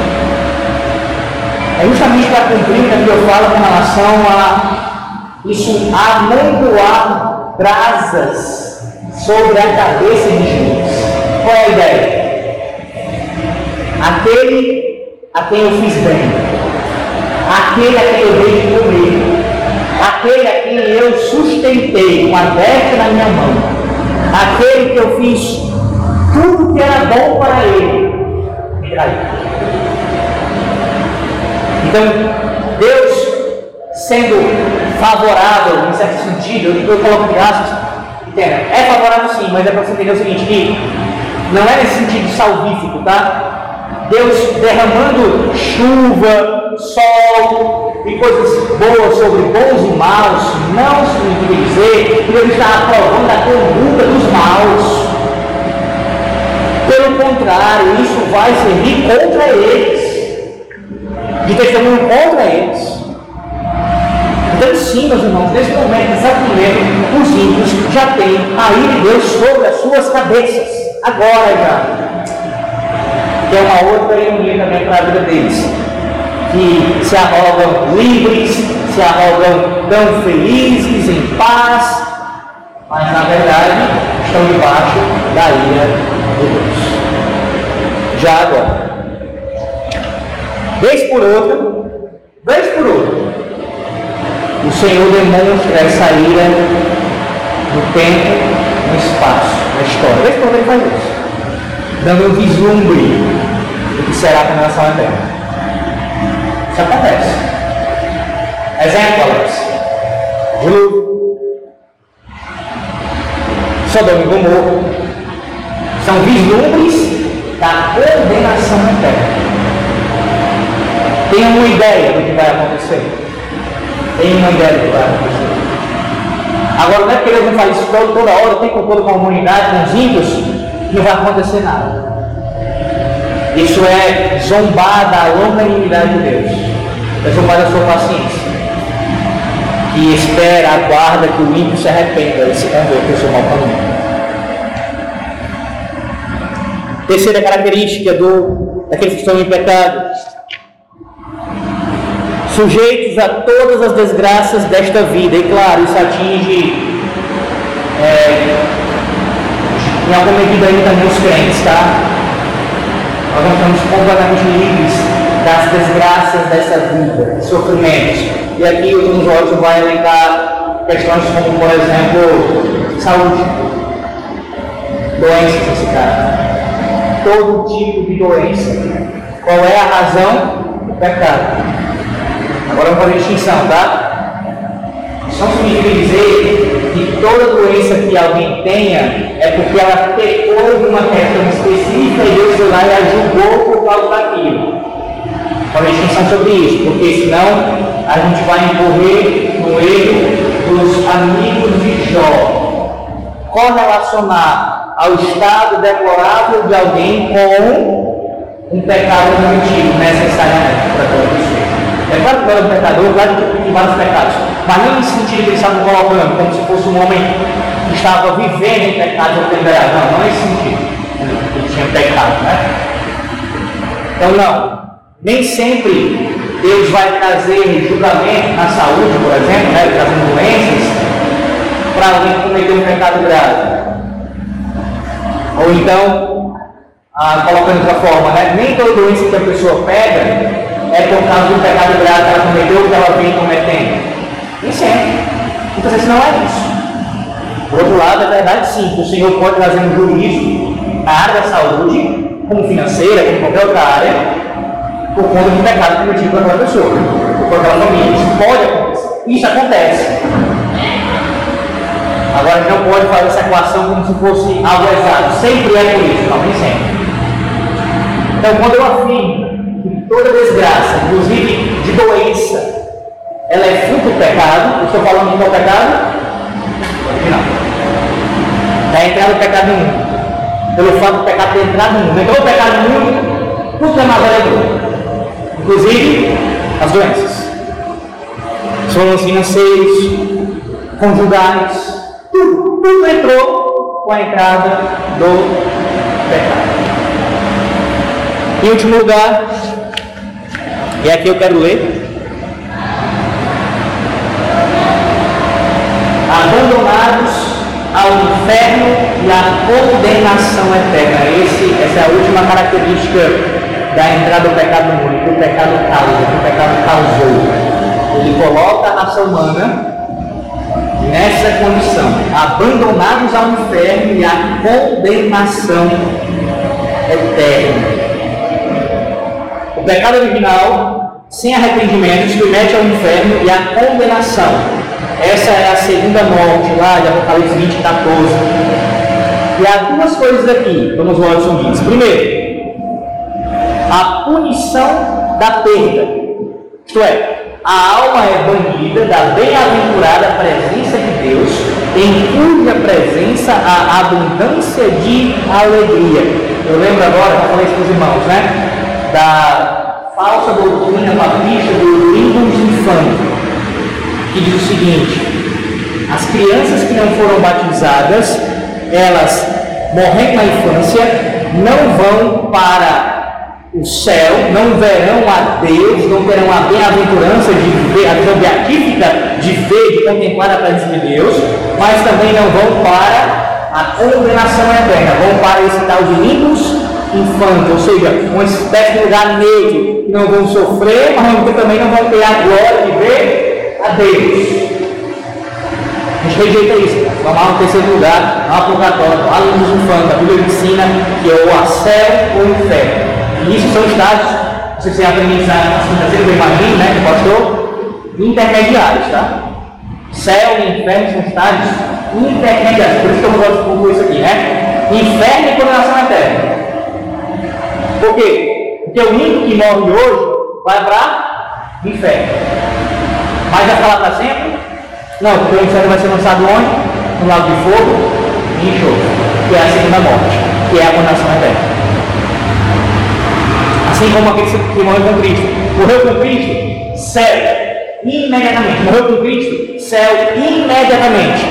cumprir o que eu falo com relação a isso, amontoar brasas sobre a cabeça de Jesus. Qual é a ideia? Aquele a quem eu fiz bem, aquele a quem eu dei de comer, aquele a quem eu sustentei com a destra na minha mão, aquele que eu fiz tudo que era bom para ele, traiu. Então, Deus sendo favorável, em certo sentido, eu coloco de aspas, é favorável sim, mas é para você entender o seguinte, que não é nesse sentido salvífico, tá? Deus derramando chuva, sol e coisas boas sobre bons e maus, não significa dizer que Deus está aprovando a conduta dos maus. Pelo contrário, isso vai servir contra eles de testemunho contra eles. Então, sim, meus irmãos, nesse momento, exato momento, os ímpios já têm a ira de Deus sobre as suas cabeças. Agora já. Que é uma outra ironia também para a vida deles. Que se arrogam livres, se arrogam tão felizes, em paz, mas na verdade estão debaixo da ira de Deus. Já agora. Vez por outra, vez por outra, o Senhor demonstra essa ira no tempo, no espaço, na história. Vez por outra ele faz isso, dando um vislumbre do que será a nação eterna. Isso acontece. Exemplo, Alex. Dilúvio. Sodoma e Gomorra. São vislumbres da condenação eterna. Tem uma ideia do que vai acontecer. Tem uma ideia do que vai acontecer. Agora, não é porque Deus não faz isso toda, toda hora, o todo com a humanidade, com os que não vai acontecer nada. Isso é zombar da longanimidade de Deus. É zombar da sua paciência. Que espera, aguarda que o ímpio se arrependa e se converta do seu mau caminho. Terceira característica do, daqueles que estão em pecado sujeitos a todas as desgraças desta vida. E claro, isso atinge é, em alguma medida ainda também os crentes, tá? Nós não estamos completamente livres das desgraças dessa vida, sofrimentos. E aqui o Tom Jorge vai elencar questões como, por exemplo, saúde, doenças caso. Todo tipo de doença. Qual é a razão? Pecado. Agora vamos fazer distinção, tá? Não significa dizer que toda doença que alguém tenha é porque ela pecou de uma questão específica e Deus foi lá e a julgou por causa daquilo. Fazer distinção sobre isso, porque senão a gente vai incorrer no erro dos amigos de Jó. Correlacionar ao estado deplorável de alguém com um pecado primitivo, necessariamente, para pessoa. É claro que era um pecador, claro que tem vários pecados, mas não nesse sentido que eles estavam colocando, como se fosse um homem que estava vivendo em pecado ou liberado. Não, não é esse sentido. Ele tinha pecado, né? Então, não. Nem sempre Deus vai trazer julgamento na saúde, por exemplo, né? trazendo doenças, para alguém cometer um pecado grave. Ou então, ah, colocando de outra forma, né? nem toda doença que a pessoa pega é por causa do pecado grave que ela cometeu que ela vem cometendo. Nem sempre. Muitas vezes não é isso. Por outro lado, é verdade sim, que o Senhor pode trazer um juízo na área da saúde, como financeira, como qualquer outra área, por conta do pecado cometido por aquela pessoa, por aquela família. Isso pode acontecer. Isso acontece. Agora, não pode fazer essa equação como se fosse algo exato. Sempre é por isso, não, nem sempre. Então, quando eu afirmo toda desgraça, inclusive de doença, ela é fruto do pecado. Eu estou falando de qual pecado? Não. Da entrada do pecado no mundo. Pelo fato do pecado ter entrado no mundo. Então o pecado no mundo, tudo é mais Inclusive as doenças. Os problemas financeiros, conjugais, tudo, tudo entrou com a entrada do pecado. Em último lugar, e aqui eu quero ler. Abandonados ao inferno e à condenação eterna. Esse, essa é a última característica da entrada do pecado no mundo, que o pecado causa, que o pecado causou. Ele coloca a raça humana nessa condição, abandonados ao inferno e à condenação eterna. O pecado original, sem arrependimento, submete ao inferno e à condenação. Essa é a segunda morte lá de Apocalipse 20, 14. E há duas coisas aqui, como os Watson diz. Primeiro, a punição da perda. Isto é, a alma é banida da bem-aventurada presença de Deus, em cuja presença há abundância de alegria. Eu lembro agora, já falei para os irmãos, né? da falsa doutrina papista do Lingus Infante, que diz o seguinte: as crianças que não foram batizadas, elas morrendo na infância, não vão para o céu, não verão a Deus, não terão a bem-aventurança de ver, a visão beatífica de ver, de contemplar a presença de Deus, mas também não vão para a condenação eterna, vão para esse tal de Lingus infante, ou seja, uma espécie de lugar neutro, não vão sofrer, mas também não vão ter a glória de ver a Deus. A gente rejeita isso. Vamos lá no terceiro lugar, no aplicatório, lá nos infantes, a Bíblia ensina que é o céu ou o inferno. E isso são estágios, vocês têm aprendido na quinta-feira, eu imagino, né, que pastor, intermediários, tá? Céu e inferno são estágios intermediários, por isso que eu gosto de concluir isso aqui, né? Inferno e condenação eterna. Por quê? Porque o ímpio que morre hoje vai para o inferno. Mas vai falar para sempre? Não, porque o inferno vai ser lançado onde? No lago de fogo e enxofre, que é a segunda morte, que é a condenação eterna. Assim como aquele que morreu com Cristo. Morreu com Cristo, céu, imediatamente. Morreu com Cristo, céu, imediatamente.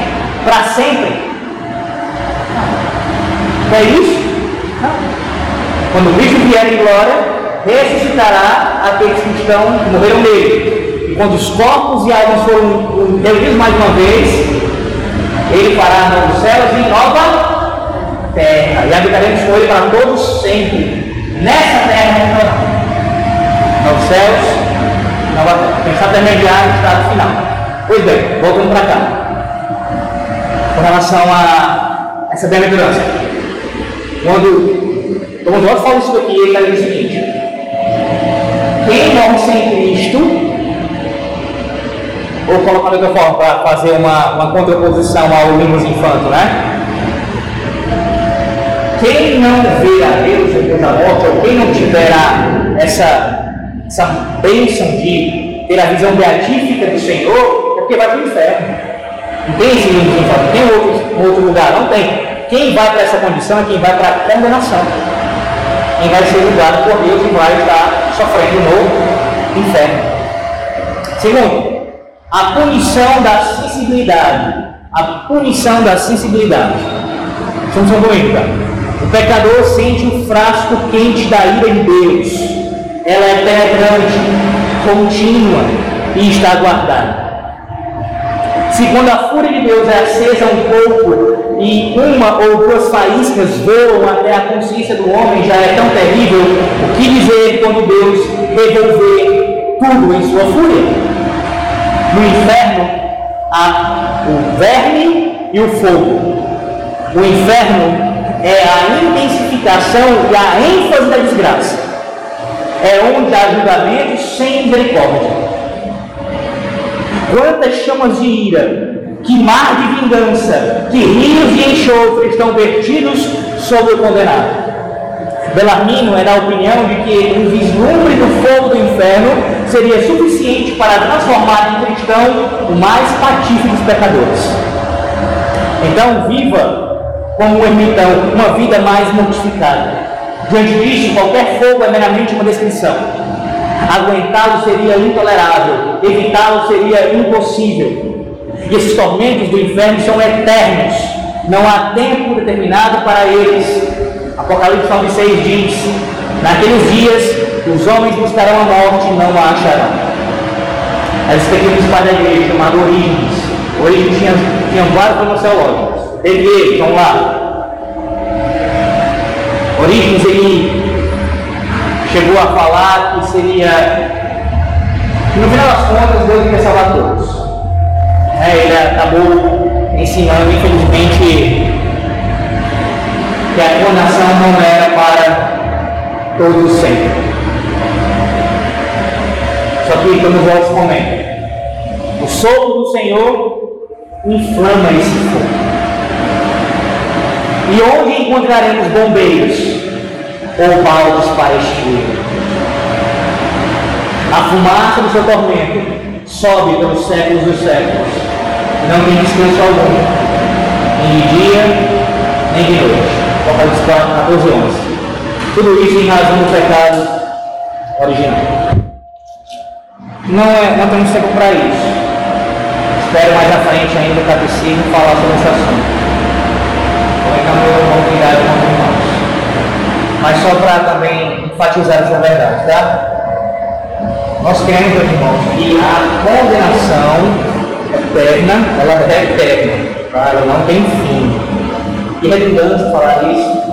Para sempre. Não. É isso? Não. Quando Cristo vier em glória, ressuscitará aqueles que estão morreram nele. E quando os corpos e almas foram reunidos mais uma vez, Ele fará novos céus e nova terra. E habitaremos com ele para todos sempre. Nessa terra Novos céus, nova terra. Pensar intermediário e estado final. Pois bem, voltando para cá. Com relação a essa bem-aventurança. Quando, quando nós falamos isso aqui, ele está dizendo o seguinte: quem morre sem Cristo ou colocar outra forma, para fazer uma, uma contraposição ao Lingos Infanto, né? Quem não vê a Deus depois da morte, ou quem não tiver essa, essa bênção de ter a visão beatífica do Senhor, é porque vai para o inferno. Não tem esse Infanto, tem outro, outro lugar, não tem. Quem vai para essa condição é quem vai para a condenação. Quem vai ser julgado por Deus e vai estar sofrendo no inferno. Segundo, a punição da sensibilidade. A punição da sensibilidade. Estamos comigo, tá? O pecador sente o frasco quente da ira de Deus. Ela é penetrante, contínua e está guardada. Se quando a fúria de Deus é acesa um pouco e uma ou duas faíscas voam até a consciência do homem, já é tão terrível, o que dizer quando Deus revolver tudo em sua fúria? No inferno há o verme e o fogo. O inferno é a intensificação e a ênfase da desgraça. É onde há julgamento sem misericórdia. Quantas chamas de ira, que mar de vingança, que rios de enxofre estão vertidos sobre o condenado. Belarmino era a opinião de que um vislumbre do fogo do inferno seria suficiente para transformar em cristão o mais patife dos pecadores. Então, viva como um ermitão, uma vida mais mortificada. Diante disso, qualquer fogo é meramente uma descrição. Aguentá-lo seria intolerável, evitá-lo seria impossível. E esses tormentos do inferno são eternos, não há tempo determinado para eles. Apocalipse 9,6 diz: Naqueles dias os homens buscarão a morte e não a acharão. Ela escreveu um pai da igreja chamado Origens. Origens tinha, tinha vários farmacêuticos. Teve ele, vamos lá. Origens ele chegou a falar que seria que no final das contas Deus ia salvar todos. É, ele acabou ensinando, infelizmente, que a condenação não era para todos sempre. Só que, como os outros comentam, o sopro do Senhor inflama esse fogo. E onde encontraremos bombeiros ou baldes para extinguir? A fumaça do seu tormento sobe pelos séculos dos séculos. Não tem descanso algum, nem de dia, nem de noite. Apocalipse 14, 11. Tudo isso em razão do pecado original não, é, não temos tempo para isso. Espero mais à frente ainda o catecismo falar sobre esse assunto. Como é que é uma oportunidade com os irmãos. Mas só para também enfatizar essa verdade, tá? Nós queremos, irmãos, que a condenação eterna, ela é eterna, tá? ela não tem fim. Que redundância falar isso,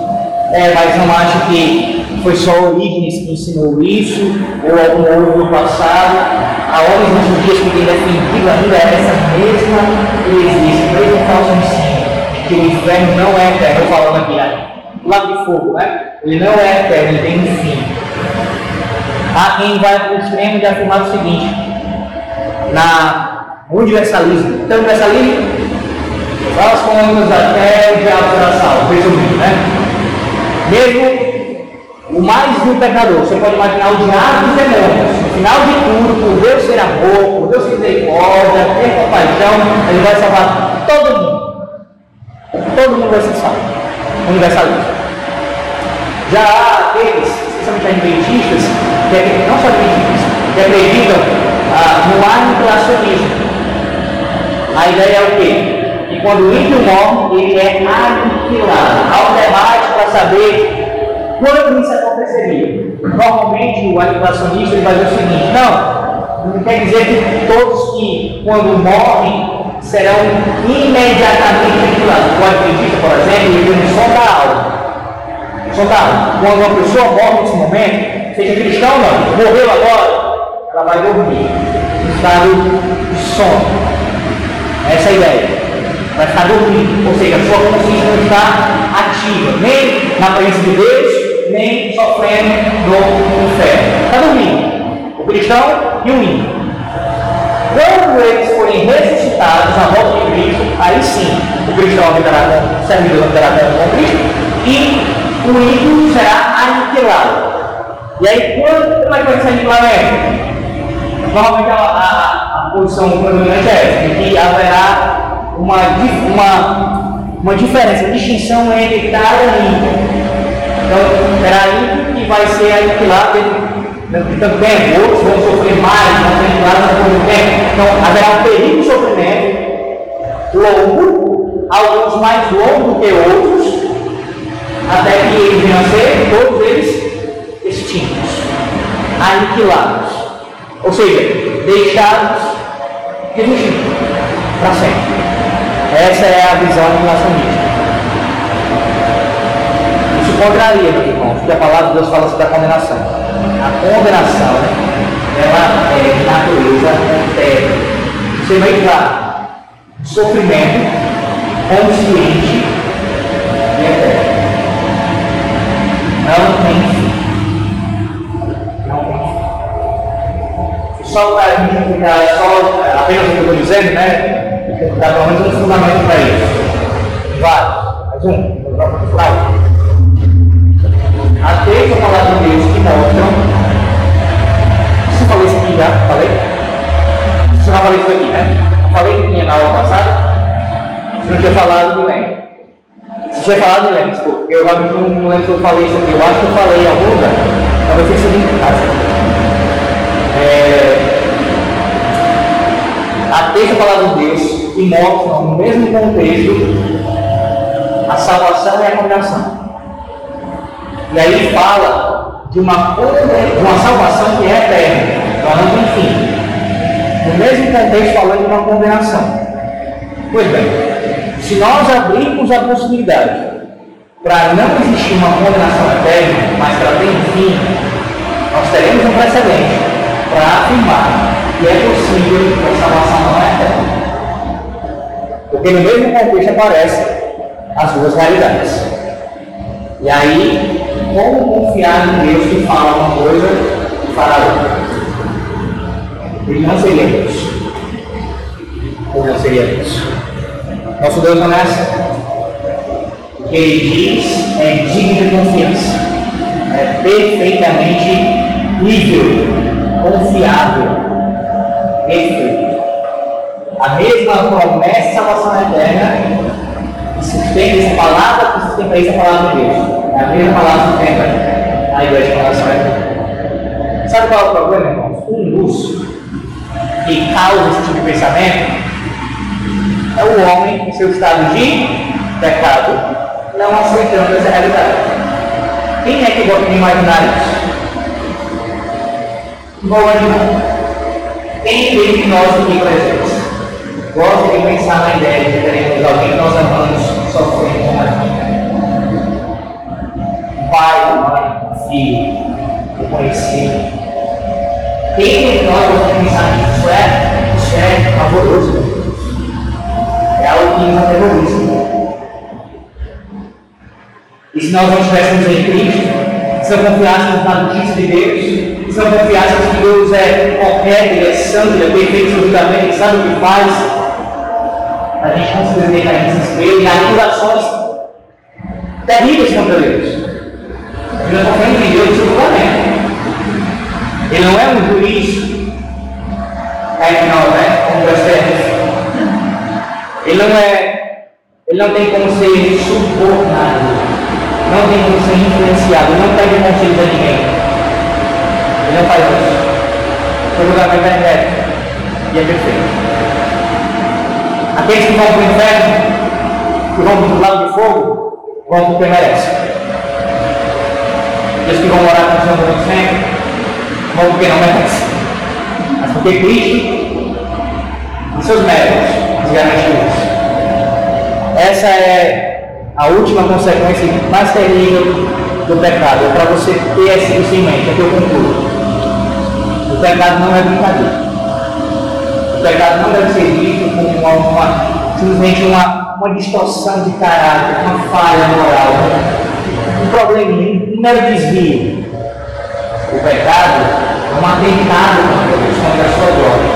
é, mas não acho que foi só Orígenes que ensinou isso, ou algum outro passado. Há homens nos dias que têm defendido ainda essa mesma existe, mesmo falso ensino, que o inferno não é eterno. Falando aqui, né? lago de fogo, né? Ele não é eterno, ele tem um fim. Há quem vai para o extremo de afirmar o seguinte, na universalismo. Então, universalismo, nós falamos até o diabo será salvo, resumindo, né? Mesmo o mais do pecador. Você pode imaginar o diabo dos demônios. No final de tudo, por Deus ser amor, por Deus ser misericórdia, ter compaixão, ele vai salvar todo mundo. Todo mundo vai ser salvo. Universalista. Já há aqueles, especialmente adventistas, que é, não só adventistas, que acreditam ah, no aniquilacionismo. A ideia é o quê? Que quando o ímpio morre, ele é aniquilado. Há um debate para saber quando isso aconteceria? Normalmente o animacionista vai dizer o seguinte, não, não quer dizer que todos que quando morrem serão imediatamente aniquilados. O adventista, por exemplo, ele tem um som da alma. Som da alma. Quando uma pessoa morre nesse momento, seja cristão ou não, morreu agora, ela vai dormir. Estado de sono. Essa é a ideia vai ficar dormindo, ou seja, a sua consciência não está ativa, nem na presença de Deus, nem sofrendo no inferno. Está dormindo. O cristão e o ímpio. Quando eles forem ressuscitados na volta de Cristo, aí sim o cristão com, servidor habitará com Cristo e o ímpio será aniquilado. E aí, quando, como é que vai ser aniquilamento? Normalmente a, a, a posição predominante é essa, que haverá uma, uma, uma diferença, uma distinção entre cada ímpio. Então, será ímpio que vai ser aniquilado também outros vão sofrer mais, vão ser aniquilados por um tempo. Então, haverá período de sofrimento longo, alguns mais longos do que outros, até que eles venham a ser, todos eles, extintos, aniquilados. Ou seja, deixados fugir para sempre. Essa é a visão aniquilacionista. Isso contraria, meus irmãos, porque a palavra de Deus fala sobre a condenação. A condenação, ela é de natureza eterna. Você vai entrar sofrimento consciente e eterno. Não tem fim. Não tem fim. Só para a gente ficar só apenas o que eu estou dizendo, né? Dá pelo menos um fundamento para isso. Vai, mais um, vamos para a terça palavra de Deus que mostram. Você falou isso aqui já? Falei? Você não falou isso aqui, né? Falei que tinha na aula passada? Você não tinha falado, me lembro. Se tinha falado, me lembro, desculpa. Eu realmente não lembro se eu falei isso aqui. Eu acho que eu falei em algum lugar. Talvez tenha sido em casa. É... A terça palavra de Deus que mostram no mesmo contexto a salvação e a condenação. E aí fala de uma, de uma salvação que é eterna, ela não tem fim. No mesmo contexto, falando de uma condenação. Pois bem, se nós abrirmos a possibilidade para não existir uma condenação eterna, mas ela tem um fim, nós teremos um precedente para afirmar que é possível a salvação é. Porque no mesmo contexto aparecem as duas realidades. E aí, como confiar em Deus que fala uma coisa e fará outra? Ele não seria Deus. Ou não seria Deus? Nosso Deus não é assim. O que ele diz é digno de confiança. É perfeitamente nível, confiável, perfeito. A mesma promessa de salvação eterna que sustenta essa palavra, que sustenta essa palavra de Deus. É a mesma palavra que tem a igreja com relação a Sabe qual é o problema, irmãos? Um dos que causa esse tipo de pensamento é o homem em seu estado de pecado, não aceitando essa realidade. Quem é que gosta de imaginar isso? Animal. Quem de nós aqui presentes gosta de pensar na ideia de teremos alguém que nós amamos sofrendo com a vida? pai, mãe, filho, o conhecido. Quem de nós vamos pensar nisso é, isso é favoroso. É algo que nos aterroriza. E se nós não estivéssemos em Cristo, se não confiássemos na justiça de Deus, se não confiássemos que Deus é qualquer, Ele é santo, Ele é perfeito absolutamente, sabe o que faz, a gente não se deseja em desespero e acusações terríveis contra Deus. Ele não compreendeu o seu julgamento. Ele não é um juiz é não, né? Como percebe. Ele não é. Ele não tem como ser subornado. Não tem como ser influenciado. Ele não pede conselhos a ninguém. Ele não faz isso. O julgamento é reto e é perfeito. Aqueles que vão para o inferno, que vão para o lado de fogo, vão porque merecem. Aqueles que vão morar com o Senhor muito sempre, vão porque não merecem. Mas porque Cristo, os seus méritos, as garantiu isso. Essa é a última consequência mais terrível do pecado. É para você ter isso em mente, é que eu concluo. O pecado não é brincadeira. O pecado não deve ser visto como uma, uma, simplesmente uma, uma distorção de caráter, uma falha moral, um problema, um mero desvio. O pecado é um atentado contra a sua glória.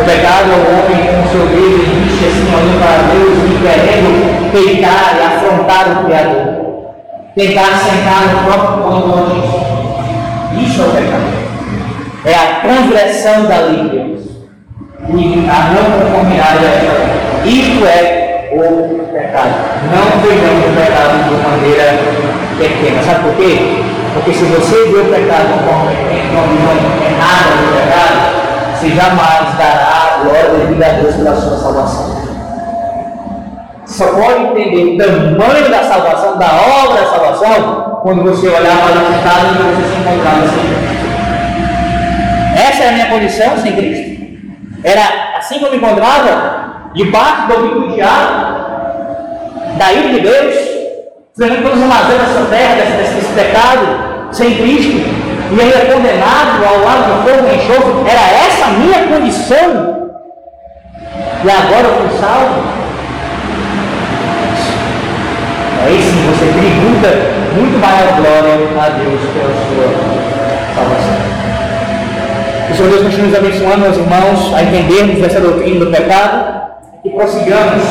O pecado é o homem com seu dedo existe assim, olhando para Deus e querendo peitar e afrontar o Criador. Tentar sentar no próprio pão Isso é o pecado. É a transgressão da lei. E a não conformidade a essa Isso é o pecado. Não vejamos o pecado de maneira pequena. Sabe por quê? Porque se você vê o pecado como uma visão errada do pecado, você jamais dará glória devida a Deus pela sua salvação. Só pode entender o tamanho da salvação, da obra da salvação, quando você olhar para o em que você se encontrava sem Cristo. Essa era a minha condição sem Cristo. Era assim que eu me encontrava, debaixo do domínio do diabo, da ira de Deus, fazendo todas as mazelas dessa terra, desse, desse pecado, sem Cristo e ele é condenado ao lado do fogo e enxofre, era essa a minha condição? E agora eu fui salvo? Aí sim você tributa muito maior glória a Deus pela sua salvação. O Senhor Deus continue nos abençoando, meus irmãos, a entendermos essa doutrina do pecado e prossigamos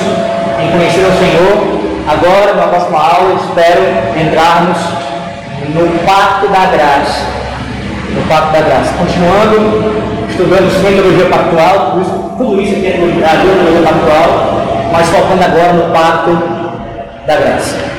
em conhecer o Senhor. Agora, na próxima aula, espero entrarmos no pacto da graça no Pacto da Graça. Continuando, estudando sempre teologia pactual, tudo isso aqui é teologia pactual, mas focando agora no Pacto da Graça.